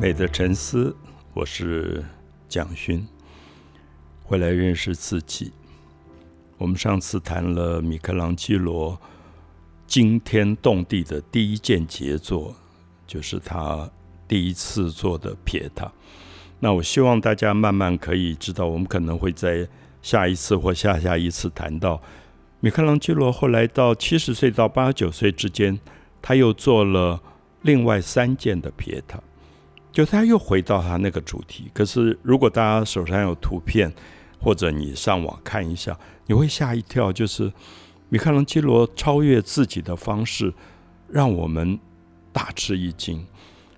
美的沉思，我是蒋勋，回来认识自己。我们上次谈了米开朗基罗惊天动地的第一件杰作，就是他第一次做的撇塔。那我希望大家慢慢可以知道，我们可能会在下一次或下下一次谈到米开朗基罗后来到七十岁到八十九岁之间，他又做了另外三件的撇塔。就他又回到他那个主题，可是如果大家手上有图片，或者你上网看一下，你会吓一跳。就是米开朗基罗超越自己的方式，让我们大吃一惊。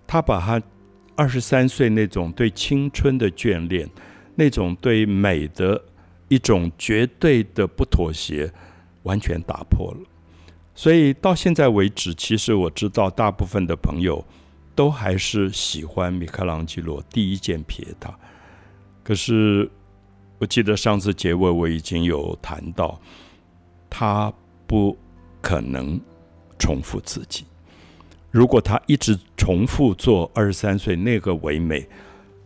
他把他二十三岁那种对青春的眷恋，那种对美的一种绝对的不妥协，完全打破了。所以到现在为止，其实我知道大部分的朋友。都还是喜欢米开朗基罗第一件撇塔，可是我记得上次结尾我已经有谈到，他不可能重复自己。如果他一直重复做二十三岁那个唯美，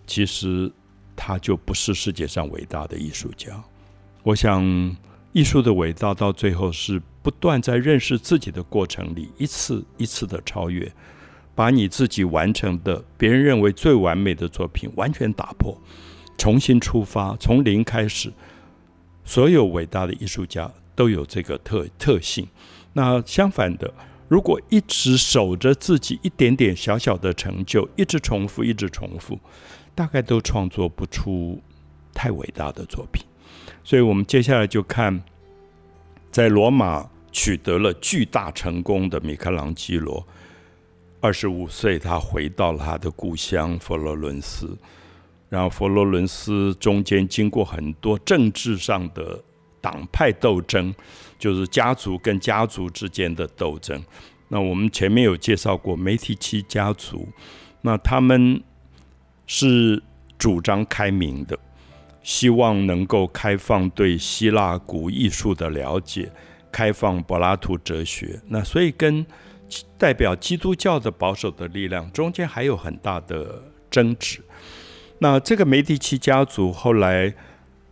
其实他就不是世界上伟大的艺术家。我想，艺术的伟大到最后是不断在认识自己的过程里，一次一次的超越。把你自己完成的别人认为最完美的作品完全打破，重新出发，从零开始。所有伟大的艺术家都有这个特特性。那相反的，如果一直守着自己一点点小小的成就，一直重复，一直重复，大概都创作不出太伟大的作品。所以我们接下来就看，在罗马取得了巨大成功的米开朗基罗。二十五岁，他回到了他的故乡佛罗伦斯。然后，佛罗伦斯中间经过很多政治上的党派斗争，就是家族跟家族之间的斗争。那我们前面有介绍过梅提奇家族，那他们是主张开明的，希望能够开放对希腊古艺术的了解，开放柏拉图哲学。那所以跟代表基督教的保守的力量，中间还有很大的争执。那这个梅迪奇家族后来，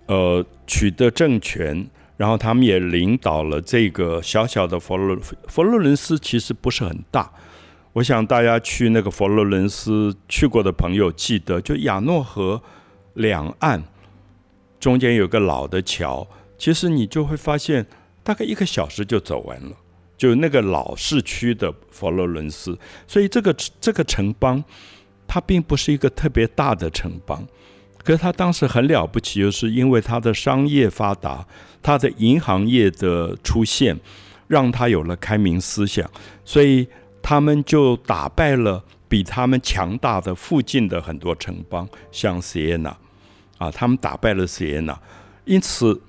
呃，取得政权，然后他们也领导了这个小小的佛罗佛罗伦斯，其实不是很大。我想大家去那个佛罗伦斯去过的朋友记得，就亚诺河两岸中间有个老的桥，其实你就会发现，大概一个小时就走完了。就那个老市区的佛罗伦斯，所以这个这个城邦，它并不是一个特别大的城邦，可是它当时很了不起，就是因为它的商业发达，它的银行业的出现，让它有了开明思想，所以他们就打败了比他们强大的附近的很多城邦，像锡耶纳，啊，他们打败了锡耶纳，因此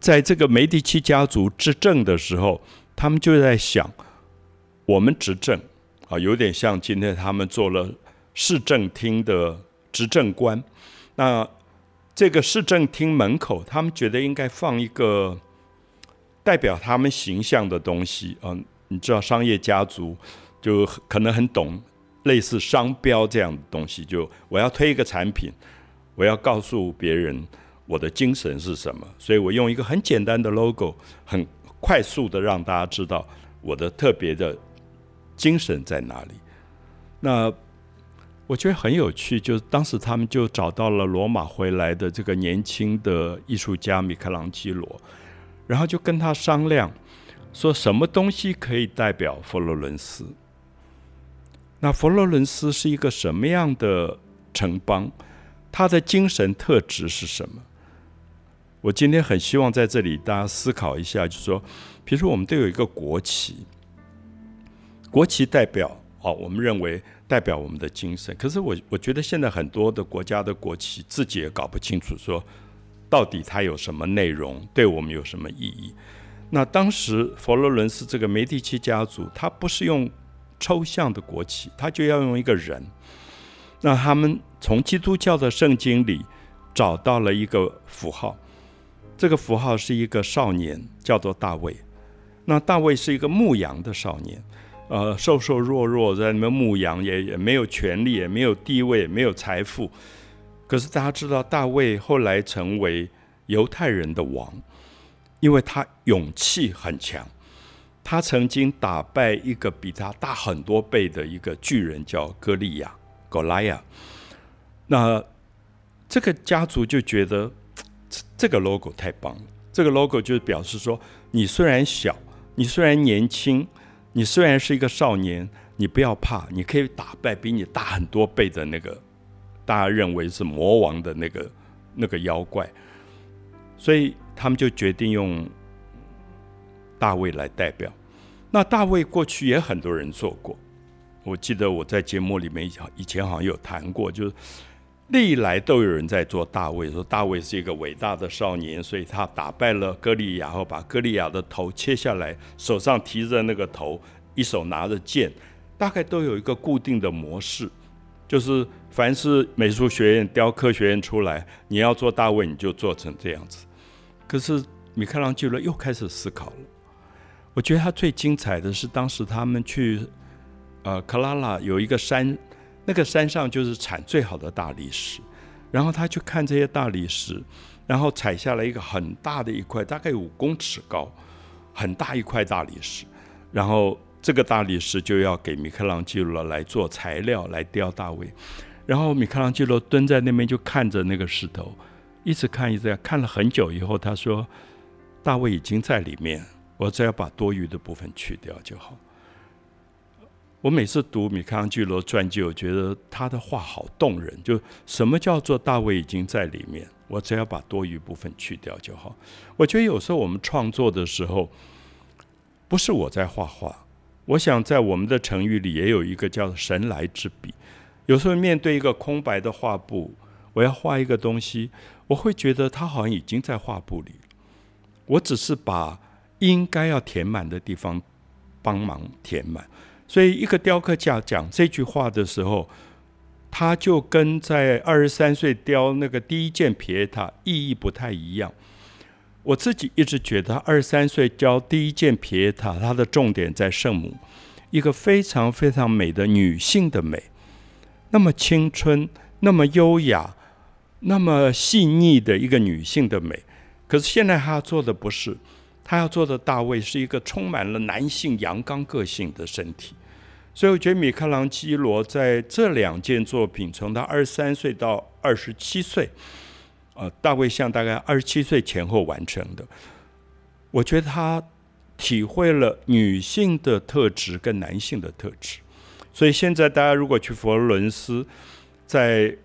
在这个梅第奇家族执政的时候。他们就在想，我们执政啊，有点像今天他们做了市政厅的执政官。那这个市政厅门口，他们觉得应该放一个代表他们形象的东西啊。你知道，商业家族就可能很懂类似商标这样的东西。就我要推一个产品，我要告诉别人我的精神是什么，所以我用一个很简单的 logo，很。快速的让大家知道我的特别的精神在哪里。那我觉得很有趣，就是当时他们就找到了罗马回来的这个年轻的艺术家米开朗基罗，然后就跟他商量，说什么东西可以代表佛罗伦斯？那佛罗伦斯是一个什么样的城邦？它的精神特质是什么？我今天很希望在这里大家思考一下，就是说，比如说我们都有一个国旗，国旗代表哦，我们认为代表我们的精神。可是我我觉得现在很多的国家的国旗自己也搞不清楚，说到底它有什么内容，对我们有什么意义。那当时佛罗伦斯这个梅第奇家族，他不是用抽象的国旗，他就要用一个人。那他们从基督教的圣经里找到了一个符号。这个符号是一个少年，叫做大卫。那大卫是一个牧羊的少年，呃，瘦瘦弱弱在那边牧羊，也也没有权利，也没有地位，也没有财富。可是大家知道，大卫后来成为犹太人的王，因为他勇气很强。他曾经打败一个比他大很多倍的一个巨人，叫歌利亚 （Goliath）。那这个家族就觉得这个 logo 太棒了。这个 logo 就是表示说，你虽然小，你虽然年轻。你虽然是一个少年，你不要怕，你可以打败比你大很多倍的那个大家认为是魔王的那个那个妖怪，所以他们就决定用大卫来代表。那大卫过去也很多人做过，我记得我在节目里面以前好像有谈过，就是。历来都有人在做大卫，说大卫是一个伟大的少年，所以他打败了歌利亚后，把歌利亚的头切下来，手上提着那个头，一手拿着剑，大概都有一个固定的模式，就是凡是美术学院、雕刻学院出来，你要做大卫，你就做成这样子。可是米开朗基罗又开始思考了，我觉得他最精彩的是当时他们去呃克拉拉有一个山。那个山上就是产最好的大理石，然后他去看这些大理石，然后采下来一个很大的一块，大概五公尺高，很大一块大理石，然后这个大理石就要给米开朗基罗来做材料来雕大卫，然后米开朗基罗蹲在那边就看着那个石头，一直看一直看，看了很久以后，他说：“大卫已经在里面，我只要把多余的部分去掉就好。”我每次读米开朗基罗传记，我觉得他的话好动人。就什么叫做大卫已经在里面，我只要把多余部分去掉就好。我觉得有时候我们创作的时候，不是我在画画。我想在我们的成语里也有一个叫“神来之笔”。有时候面对一个空白的画布，我要画一个东西，我会觉得它好像已经在画布里，我只是把应该要填满的地方帮忙填满。所以，一个雕刻家讲这句话的时候，他就跟在二十三岁雕那个第一件皮耶塔意义不太一样。我自己一直觉得，二十三岁雕第一件皮耶塔，它的重点在圣母，一个非常非常美的女性的美，那么青春，那么优雅，那么细腻的一个女性的美。可是现在他做的不是。他要做的大卫是一个充满了男性阳刚个性的身体，所以我觉得米开朗基罗在这两件作品，从他二十三岁到二十七岁，呃，大卫像大概二十七岁前后完成的，我觉得他体会了女性的特质跟男性的特质，所以现在大家如果去佛罗伦斯，在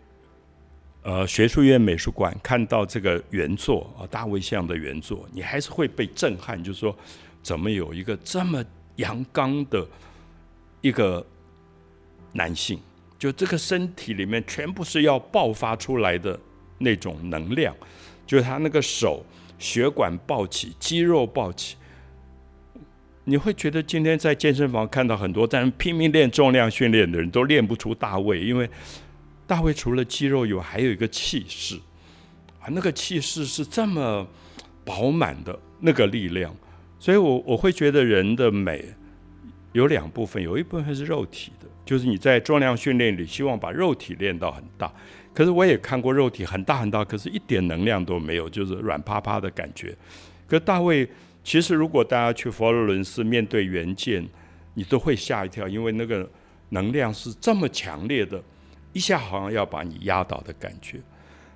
呃，学术院美术馆看到这个原作啊，大卫像的原作，你还是会被震撼，就是说，怎么有一个这么阳刚的一个男性，就这个身体里面全部是要爆发出来的那种能量，就是他那个手血管暴起，肌肉暴起，你会觉得今天在健身房看到很多在拼命练重量训练的人都练不出大卫，因为。大卫除了肌肉以外，还有一个气势啊，那个气势是这么饱满的那个力量，所以我我会觉得人的美有两部分，有一部分是肉体的，就是你在重量训练里希望把肉体练到很大，可是我也看过肉体很大很大，可是一点能量都没有，就是软趴趴的感觉。可大卫其实如果大家去佛罗伦斯面对原件，你都会吓一跳，因为那个能量是这么强烈的。一下好像要把你压倒的感觉，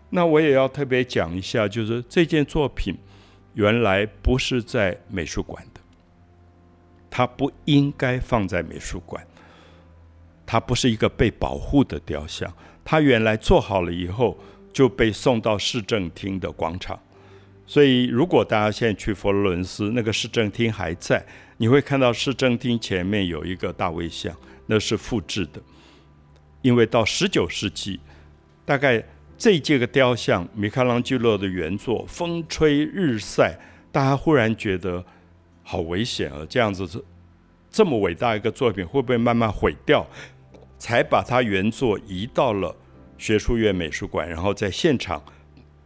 那我也要特别讲一下，就是这件作品原来不是在美术馆的，它不应该放在美术馆，它不是一个被保护的雕像，它原来做好了以后就被送到市政厅的广场，所以如果大家现在去佛罗伦斯，那个市政厅还在，你会看到市政厅前面有一个大卫像，那是复制的。因为到十九世纪，大概这一届个雕像米开朗基罗的原作风吹日晒，大家忽然觉得好危险啊！这样子是这么伟大一个作品，会不会慢慢毁掉？才把它原作移到了学术院美术馆，然后在现场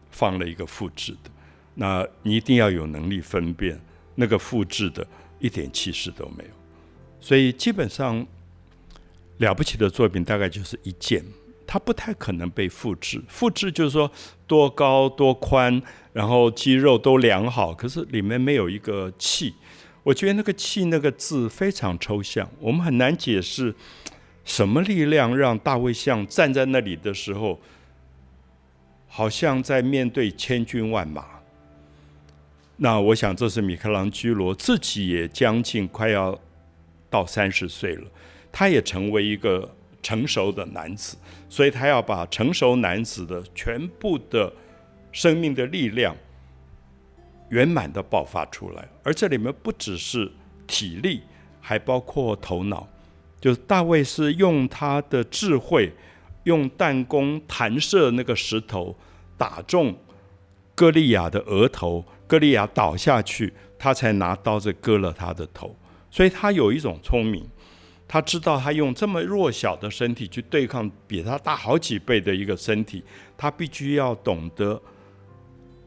放了一个复制的。那你一定要有能力分辨那个复制的一点气势都没有。所以基本上了不起的作品大概就是一件，它不太可能被复制。复制就是说多高多宽，然后肌肉都量好，可是里面没有一个气。我觉得那个气那个字非常抽象，我们很难解释什么力量让大卫像站在那里的时候，好像在面对千军万马。那我想这是米开朗基罗自己也将近快要。到三十岁了，他也成为一个成熟的男子，所以他要把成熟男子的全部的生命的力量圆满的爆发出来。而这里面不只是体力，还包括头脑。就是大卫是用他的智慧，用弹弓弹射那个石头，打中歌利亚的额头，歌利亚倒下去，他才拿刀子割了他的头。所以他有一种聪明，他知道他用这么弱小的身体去对抗比他大好几倍的一个身体，他必须要懂得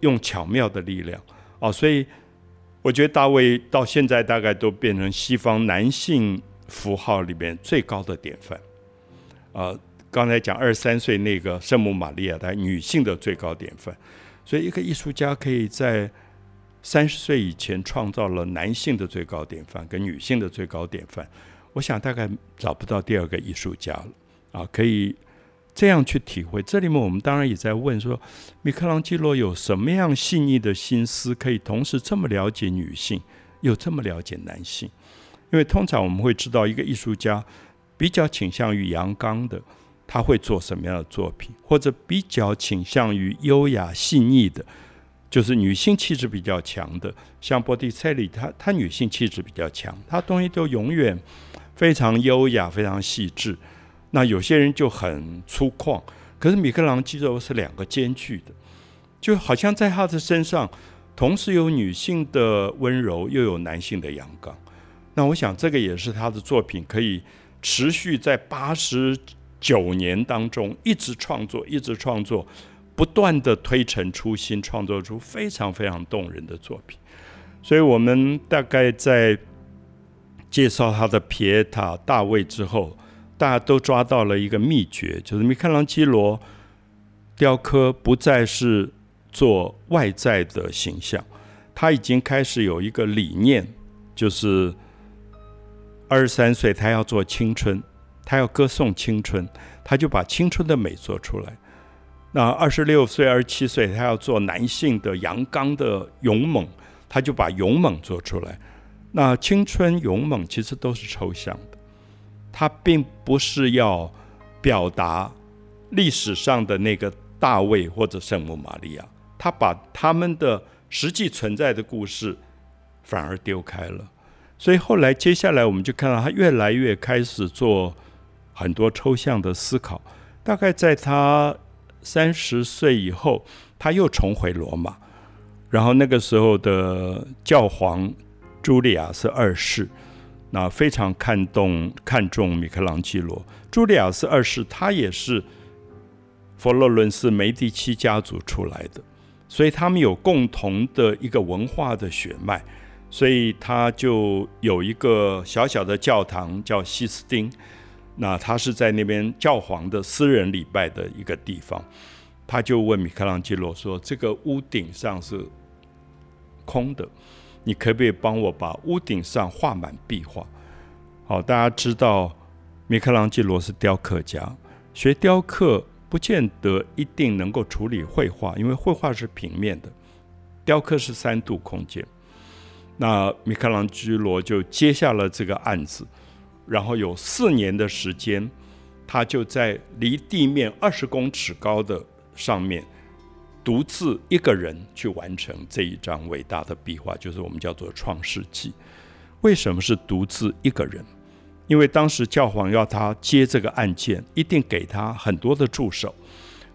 用巧妙的力量哦。所以我觉得大卫到现在大概都变成西方男性符号里面最高的典范。啊，刚才讲二十三岁那个圣母玛利亚，她女性的最高典范。所以一个艺术家可以在。三十岁以前创造了男性的最高典范跟女性的最高典范，我想大概找不到第二个艺术家了啊！可以这样去体会。这里面我们当然也在问说，米开朗基罗有什么样细腻的心思，可以同时这么了解女性，又这么了解男性？因为通常我们会知道，一个艺术家比较倾向于阳刚的，他会做什么样的作品，或者比较倾向于优雅细腻的。就是女性气质比较强的，像波蒂切利，她她女性气质比较强，她东西都永远非常优雅、非常细致。那有些人就很粗犷，可是米开朗基罗是两个兼具的，就好像在他的身上同时有女性的温柔，又有男性的阳刚。那我想这个也是他的作品可以持续在八十九年当中一直创作，一直创作。不断的推陈出新，创作出非常非常动人的作品。所以，我们大概在介绍他的皮耶塔大卫之后，大家都抓到了一个秘诀，就是米开朗基罗雕刻不再是做外在的形象，他已经开始有一个理念，就是二十三岁他要做青春，他要歌颂青春，他就把青春的美做出来。那二十六岁、二十七岁，他要做男性的阳刚的勇猛，他就把勇猛做出来。那青春勇猛其实都是抽象的，他并不是要表达历史上的那个大卫或者圣母玛利亚，他把他们的实际存在的故事反而丢开了。所以后来接下来我们就看到他越来越开始做很多抽象的思考，大概在他。三十岁以后，他又重回罗马，然后那个时候的教皇朱利亚斯二世，那非常看重看重米开朗基罗。朱利亚斯二世他也是佛罗伦斯梅第奇家族出来的，所以他们有共同的一个文化的血脉，所以他就有一个小小的教堂叫西斯丁。那他是在那边教皇的私人礼拜的一个地方，他就问米开朗基罗说：“这个屋顶上是空的，你可不可以帮我把屋顶上画满壁画？”好，大家知道米开朗基罗是雕刻家，学雕刻不见得一定能够处理绘画，因为绘画是平面的，雕刻是三度空间。那米开朗基罗就接下了这个案子。然后有四年的时间，他就在离地面二十公尺高的上面，独自一个人去完成这一张伟大的壁画，就是我们叫做《创世纪》。为什么是独自一个人？因为当时教皇要他接这个案件，一定给他很多的助手，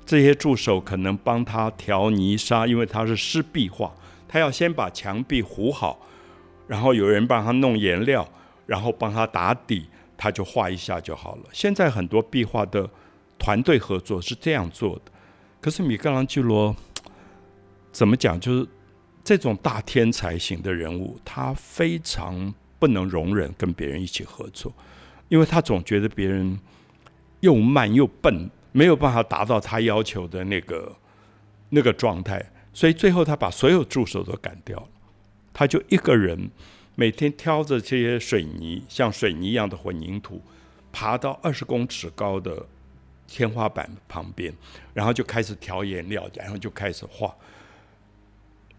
这些助手可能帮他调泥沙，因为他是湿壁画，他要先把墙壁糊好，然后有人帮他弄颜料。然后帮他打底，他就画一下就好了。现在很多壁画的团队合作是这样做的，可是米开朗基罗怎么讲？就是这种大天才型的人物，他非常不能容忍跟别人一起合作，因为他总觉得别人又慢又笨，没有办法达到他要求的那个那个状态，所以最后他把所有助手都赶掉了，他就一个人每天挑着这些水泥，像水泥一样的混凝土，爬到二十公尺高的天花板旁边，然后就开始调颜料，然后就开始画。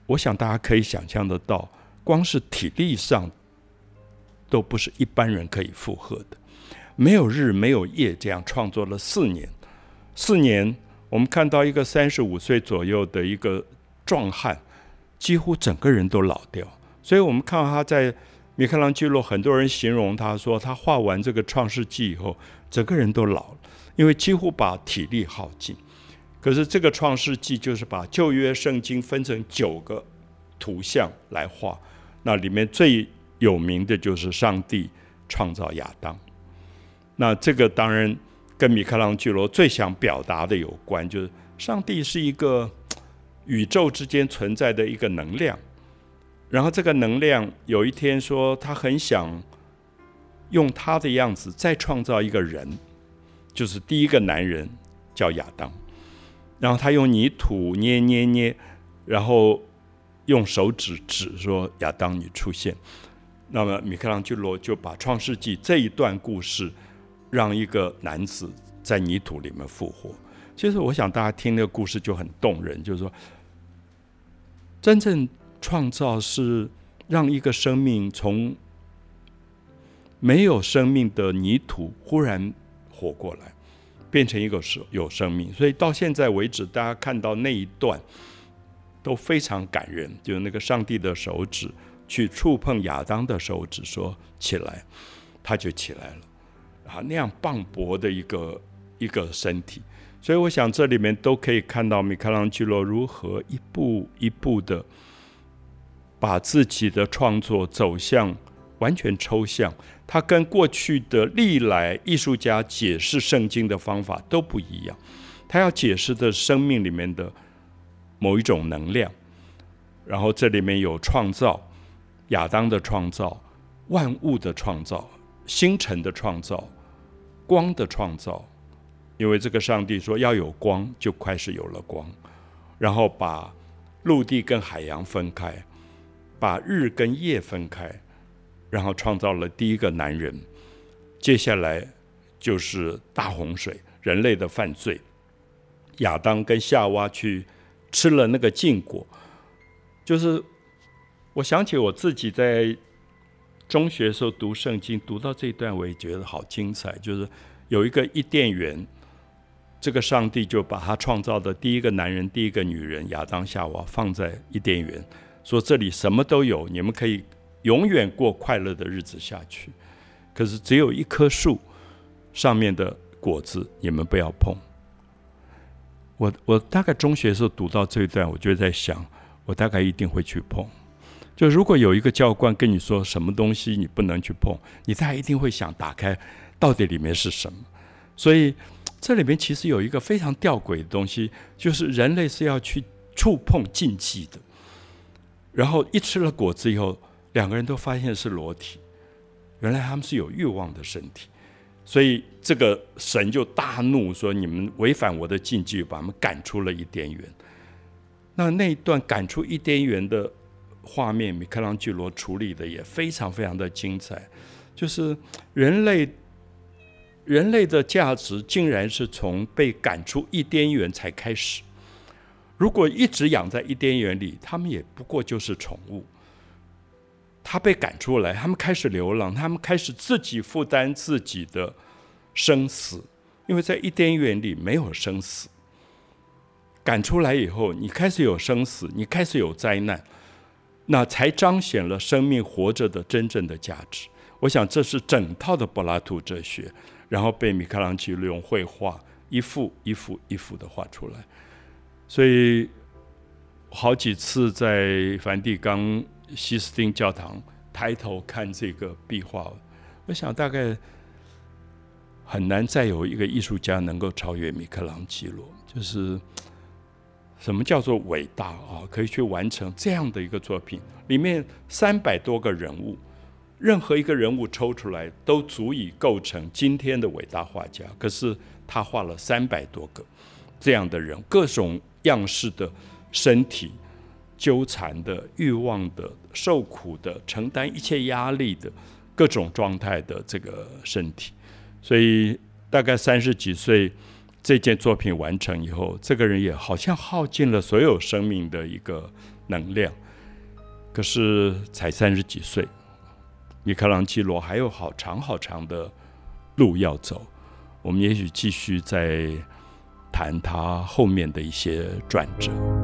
我想大家可以想象得到，光是体力上都不是一般人可以负荷的。没有日没有夜，这样创作了四年。四年，我们看到一个三十五岁左右的一个壮汉，几乎整个人都老掉。所以我们看到他在米开朗基罗，很多人形容他说，他画完这个《创世纪》以后，整个人都老了，因为几乎把体力耗尽。可是这个创世纪就是把旧约圣经分成九个图像来画，那里面最有名的就是上帝创造亚当。那这个当然跟米开朗基罗最想表达的有关，就是上帝是一个宇宙之间存在的一个能量，然后这个能量有一天说他很想用他的样子再创造一个人，就是第一个男人叫亚当。然后他用泥土捏捏捏，然后用手指指说：“亚当，你出现。”那么米开朗基罗就把《创世纪》这一段故事，让一个男子在泥土里面复活。其实我想大家听那个故事就很动人，就是说，真正创造是让一个生命从没有生命的泥土忽然活过来。变成一个是有生命，所以到现在为止，大家看到那一段都非常感人。就是那个上帝的手指去触碰亚当的手指，说起来，他就起来了。啊，那样磅礴的一个一个身体，所以我想这里面都可以看到米开朗基罗如何一步一步的把自己的创作走向完全抽象。他跟过去的历来艺术家解释圣经的方法都不一样，他要解释的生命里面的某一种能量，然后这里面有创造，亚当的创造，万物的创造，星辰的创造，光的创造，因为这个上帝说要有光，就开始有了光，然后把陆地跟海洋分开，把日跟夜分开。然后创造了第一个男人，接下来就是大洪水，人类的犯罪，亚当跟夏娃去吃了那个禁果，就是我想起我自己在中学时候读圣经，读到这一段我也觉得好精彩，就是有一个伊甸园，这个上帝就把他创造的第一个男人、第一个女人亚当夏娃放在伊甸园，说这里什么都有，你们可以。永远过快乐的日子下去，可是只有一棵树上面的果子你们不要碰。我我大概中学的时候读到这一段，我就在想，我大概一定会去碰。就如果有一个教官跟你说什么东西你不能去碰，你大概一定会想打开，到底里面是什么。所以这里面其实有一个非常吊诡的东西，就是人类是要去触碰禁忌的，然后一吃了果子以后。两个人都发现是裸体，原来他们是有欲望的身体，所以这个神就大怒，说你们违反我的禁忌，把他们赶出了伊甸园。那那一段赶出伊甸园的画面，米开朗基罗处理的也非常非常的精彩，就是人类人类的价值竟然是从被赶出伊甸园才开始。如果一直养在伊甸园里，他们也不过就是宠物。他被赶出来，他们开始流浪，他们开始自己负担自己的生死，因为在伊甸园里没有生死。赶出来以后，你开始有生死，你开始有灾难，那才彰显了生命活着的真正的价值。我想这是整套的柏拉图哲学，然后被米开朗基罗用绘画一幅一幅一幅的画出来。所以好几次在梵蒂冈。西斯汀教堂抬头看这个壁画，我想大概很难再有一个艺术家能够超越米开朗基罗。就是什么叫做伟大啊？可以去完成这样的一个作品，里面三百多个人物，任何一个人物抽出来都足以构成今天的伟大画家。可是他画了三百多个这样的人，各种样式的身体，纠缠的、欲望的、受苦的、承担一切压力的各种状态的这个身体。所以大概三十几岁，这件作品完成以后，这个人也好像耗尽了所有生命的一个能量。可是才三十几岁。米开朗基罗还有好长好长的路要走，我们也许继续再谈他后面的一些转折。